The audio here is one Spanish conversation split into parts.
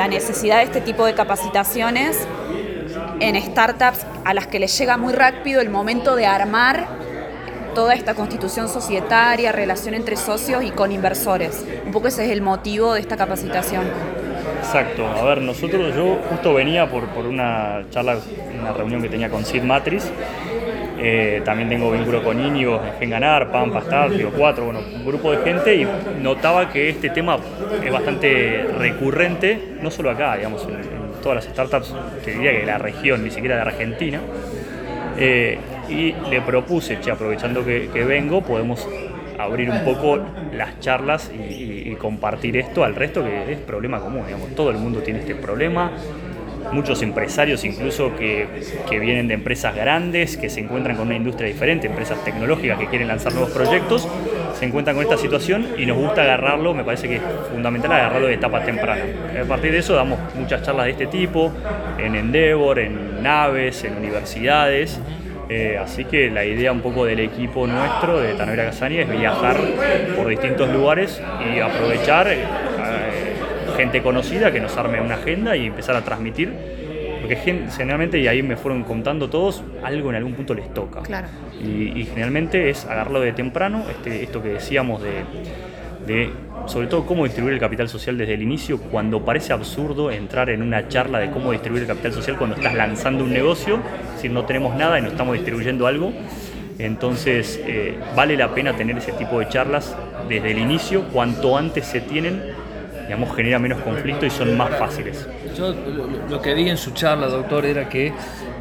la necesidad de este tipo de capacitaciones en startups a las que les llega muy rápido el momento de armar toda esta constitución societaria, relación entre socios y con inversores. Un poco ese es el motivo de esta capacitación. Exacto. A ver, nosotros, yo justo venía por, por una charla, una reunión que tenía con Sid Matrix. Eh, también tengo vínculo con Íñigo, en Ganar, Pampa, Star, Tío 4, bueno, un grupo de gente y notaba que este tema es bastante recurrente, no solo acá, digamos, en, todas las startups, que diría que de la región, ni siquiera de Argentina. Eh, y le propuse, che, aprovechando que, vengo, podemos abrir un poco las charlas y, compartir esto al resto, que es problema común, digamos, todo el mundo tiene este problema, muchos empresarios incluso que, que, vienen de empresas grandes, que se encuentran con una industria diferente, empresas tecnológicas que quieren lanzar nuevos proyectos, se encuentran con esta situación y nos gusta agarrarlo, me parece que es fundamental agarrarlo de etapa temprana. A partir de eso damos muchas charlas de este tipo, en Endeavor, en naves, en universidades. Eh, así que la idea un poco del equipo nuestro de Tanovera Casani es viajar por distintos lugares y aprovechar gente conocida que nos arme una agenda y empezar a transmitir. Porque generalmente, y ahí me fueron contando todos, algo en algún punto les toca. Claro. Y, generalmente es agarrarlo de temprano, este, esto que decíamos de, de sobre todo cómo distribuir el capital social desde el inicio, cuando parece absurdo entrar en una charla de cómo distribuir el capital social cuando estás lanzando un negocio, si no tenemos nada y no estamos distribuyendo algo. Entonces eh, vale la pena tener ese tipo de charlas desde el inicio, cuanto antes se tienen, digamos, genera menos conflicto y son más fáciles. Yo lo que vi en su charla, doctor, era que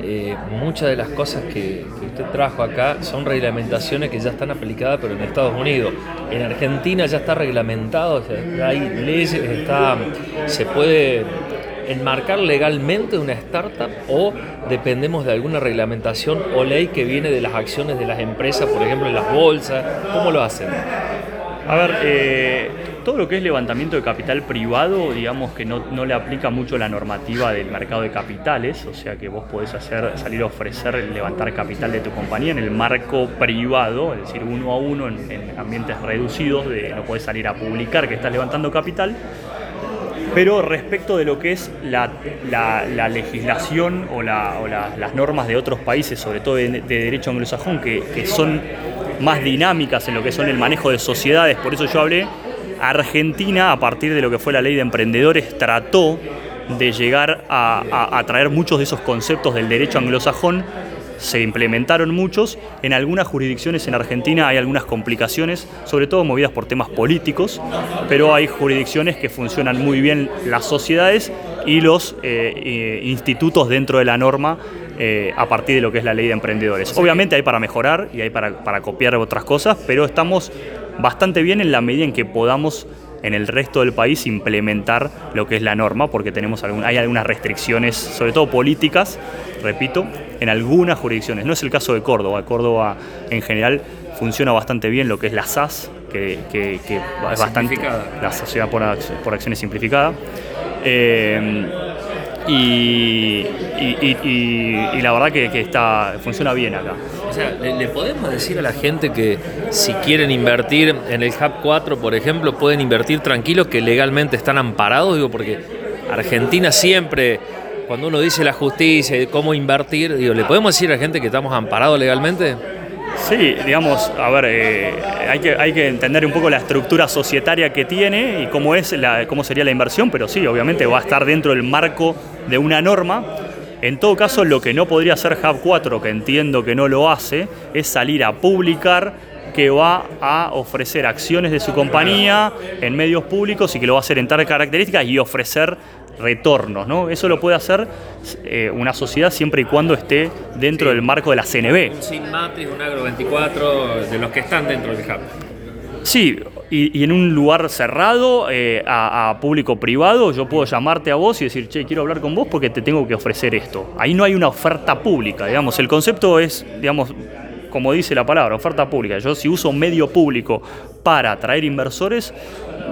eh, muchas de las cosas que, usted trajo acá son reglamentaciones que ya están aplicadas, pero en Estados Unidos. En Argentina ya está reglamentado, hay leyes, está, se puede enmarcar legalmente una startup o dependemos de alguna reglamentación o ley que viene de las acciones de las empresas, por ejemplo en las bolsas. ¿Cómo lo hacen? A ver, eh, todo lo que es levantamiento de capital privado, digamos que no, le aplica mucho la normativa del mercado de capitales, o sea que vos podés hacer, salir a ofrecer levantar capital de tu compañía en el marco privado, es decir, uno a uno en, ambientes reducidos, de, no podés salir a publicar que estás levantando capital. Pero respecto de lo que es la, legislación o, las normas de otros países, sobre todo de, derecho anglosajón, que son más dinámicas en lo que son el manejo de sociedades, por eso yo hablé Argentina, a partir de lo que fue la ley de emprendedores, trató de llegar a, traer muchos de esos conceptos del derecho anglosajón se implementaron muchos. En algunas jurisdicciones en Argentina hay algunas complicaciones, sobre todo movidas por temas políticos, pero hay jurisdicciones que funcionan muy bien las sociedades y los eh, eh, institutos dentro de la norma eh, a partir de lo que es la ley de emprendedores. Obviamente hay para mejorar y hay para, para copiar otras cosas, pero estamos bastante bien en la medida en que podamos en el resto del país implementar lo que es la norma, porque tenemos hay algunas restricciones, sobre todo políticas, repito, en algunas jurisdicciones. No es el caso de Córdoba. Córdoba en general funciona bastante bien lo que es la SAS, que, es bastante la sociedad por, acciones simplificada. Eh, y, la verdad que, está, funciona bien acá. O sea, ¿le, podemos decir a la gente que si quieren invertir en el Hub 4, por ejemplo, pueden invertir tranquilos que legalmente están amparados? Digo, porque Argentina siempre, cuando uno dice la justicia y cómo invertir, digo, ¿le podemos decir a la gente que estamos amparados legalmente? Sí, digamos, a ver, eh, hay, que, hay que entender un poco la estructura societaria que tiene y cómo, es la, cómo sería la inversión, pero sí, obviamente va a estar dentro del marco de una norma. En todo caso, lo que no podría hacer Hub 4, que entiendo que no lo hace, es salir a publicar que va a ofrecer acciones de su compañía en medios públicos y que lo va a hacer en tal características y ofrecer retornos. ¿no? Eso lo puede hacer eh, una sociedad siempre y cuando esté dentro del marco de la CNB. Un Sin un Agro 24, de los que están dentro del hub. Sí, y, en un lugar cerrado, eh, a, público privado, yo puedo llamarte a vos y decir, che, quiero hablar con vos porque te tengo que ofrecer esto. Ahí no hay una oferta pública, digamos. El concepto es, digamos, como dice la palabra, oferta pública. Yo si uso medio público para atraer inversores,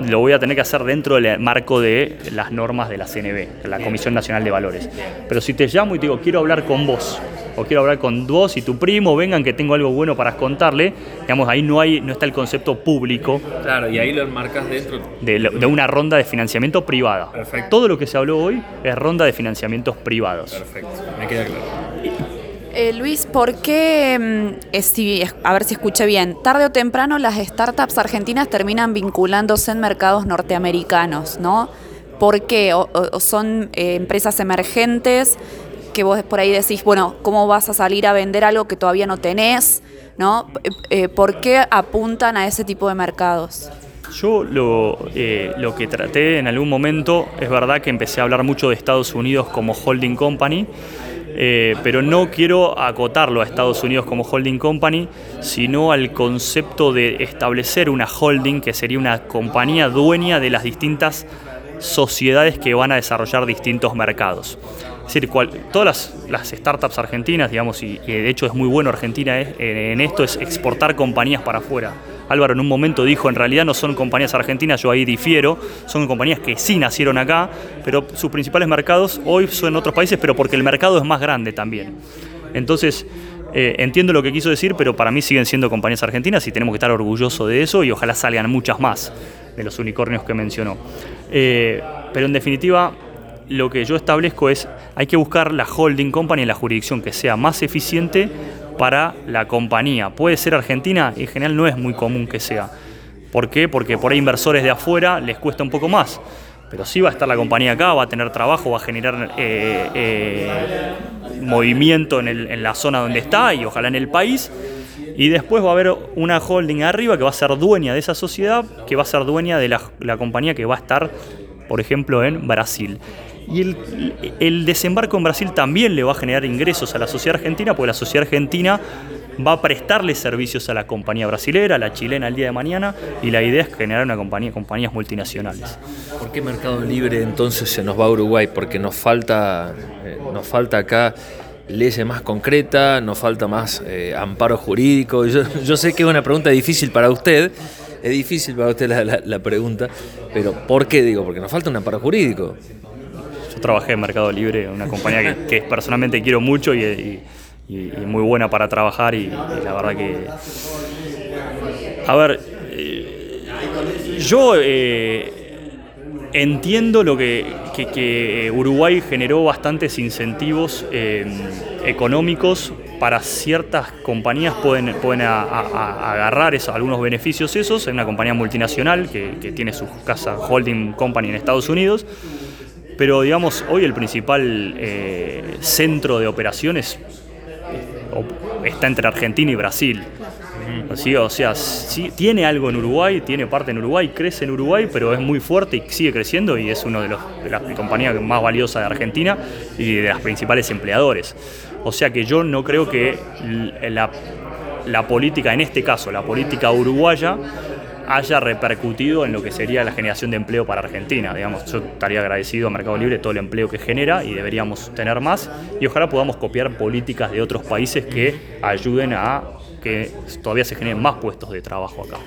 lo voy a tener que hacer dentro del marco de las normas de la CNB, la Comisión Nacional de Valores. Pero si te llamo y te digo, quiero hablar con vos, o quiero hablar con vos y tu primo, vengan que tengo algo bueno para contarle, digamos, ahí no, hay, no está el concepto público. Claro, y ahí lo enmarcas dentro. De, de una ronda de financiamiento privada. Perfecto. Todo lo que se habló hoy es ronda de financiamientos privados. Perfecto, me queda claro. Eh, Luis, ¿por qué, mm, a ver si escuché bien, tarde o temprano las startups argentinas terminan vinculándose en mercados norteamericanos, ¿no? ¿Por qué? ¿O, son eh, empresas emergentes que vos por ahí decís, bueno, ¿cómo vas a salir a vender algo que todavía no tenés? ¿no? Eh, ¿Por qué apuntan a ese tipo de mercados? Yo lo, lo, que traté en algún momento, es verdad que empecé a hablar mucho de Estados Unidos como holding company, eh, pero no quiero acotarlo a Estados Unidos como holding company, sino al concepto de establecer una holding que sería una compañía dueña de las distintas sociedades que van a desarrollar distintos mercados. Es decir, todas las, startups argentinas, digamos, y, de hecho es muy bueno Argentina en esto, es exportar compañías para afuera Álvaro en un momento dijo, en realidad no son compañías argentinas, yo ahí difiero, son compañías que sí nacieron acá, pero sus principales mercados hoy son en otros países, pero porque el mercado es más grande también. Entonces, eh, entiendo lo que quiso decir, pero para mí siguen siendo compañías argentinas y tenemos que estar orgullosos de eso y ojalá salgan muchas más de los unicornios que mencionó. Eh, pero en definitiva, lo que yo establezco es, hay que buscar la holding company la jurisdicción que sea más eficiente para la compañía. Puede ser Argentina, en general no es muy común que sea. ¿Por qué? Porque por ahí inversores de afuera les cuesta un poco más. Pero sí va a estar la compañía acá, va a tener trabajo, va a generar eh, eh, movimiento en, la zona donde está y ojalá en el país. Y después va a haber una holding arriba que va a ser dueña de esa sociedad, que va a ser dueña de la compañía que va a estar, por ejemplo, en Brasil. Y el, desembarco en Brasil también le va a generar ingresos a la sociedad argentina, porque la sociedad argentina va a prestarle servicios a la compañía brasilera, a la chilena el día de mañana, y la idea es generar una compañía, compañías multinacionales. ¿Por qué Mercado Libre entonces se nos va a Uruguay? Porque nos falta, eh, nos falta acá leyes más concreta, nos falta más eh, amparo jurídico. Yo, sé que es una pregunta difícil para usted, es difícil para usted la pregunta, pero ¿por qué digo? Porque nos falta un amparo jurídico trabajé en Mercado Libre, una compañía que, personalmente quiero mucho y, muy buena para trabajar y, la verdad que... A ver, eh, yo eh, entiendo lo que, Uruguay generó bastantes incentivos eh, económicos para ciertas compañías pueden, pueden agarrar algunos beneficios esos en una compañía multinacional que, que tiene su casa holding company en Estados Unidos pero digamos, hoy el principal eh, centro de operaciones eh, está entre Argentina y Brasil. O sea, sí, tiene algo en Uruguay, tiene parte en Uruguay, crece en Uruguay, pero es muy fuerte y sigue creciendo y es una de, de las compañías más valiosas de Argentina y de las principales empleadores. O sea que yo no creo que la, la política, en este caso, la política uruguaya, haya repercutido en lo que sería la generación de empleo para Argentina. Digamos, yo estaría agradecido a Mercado Libre todo el empleo que genera y deberíamos tener más y ojalá podamos copiar políticas de otros países que ayuden a que todavía se generen más puestos de trabajo acá.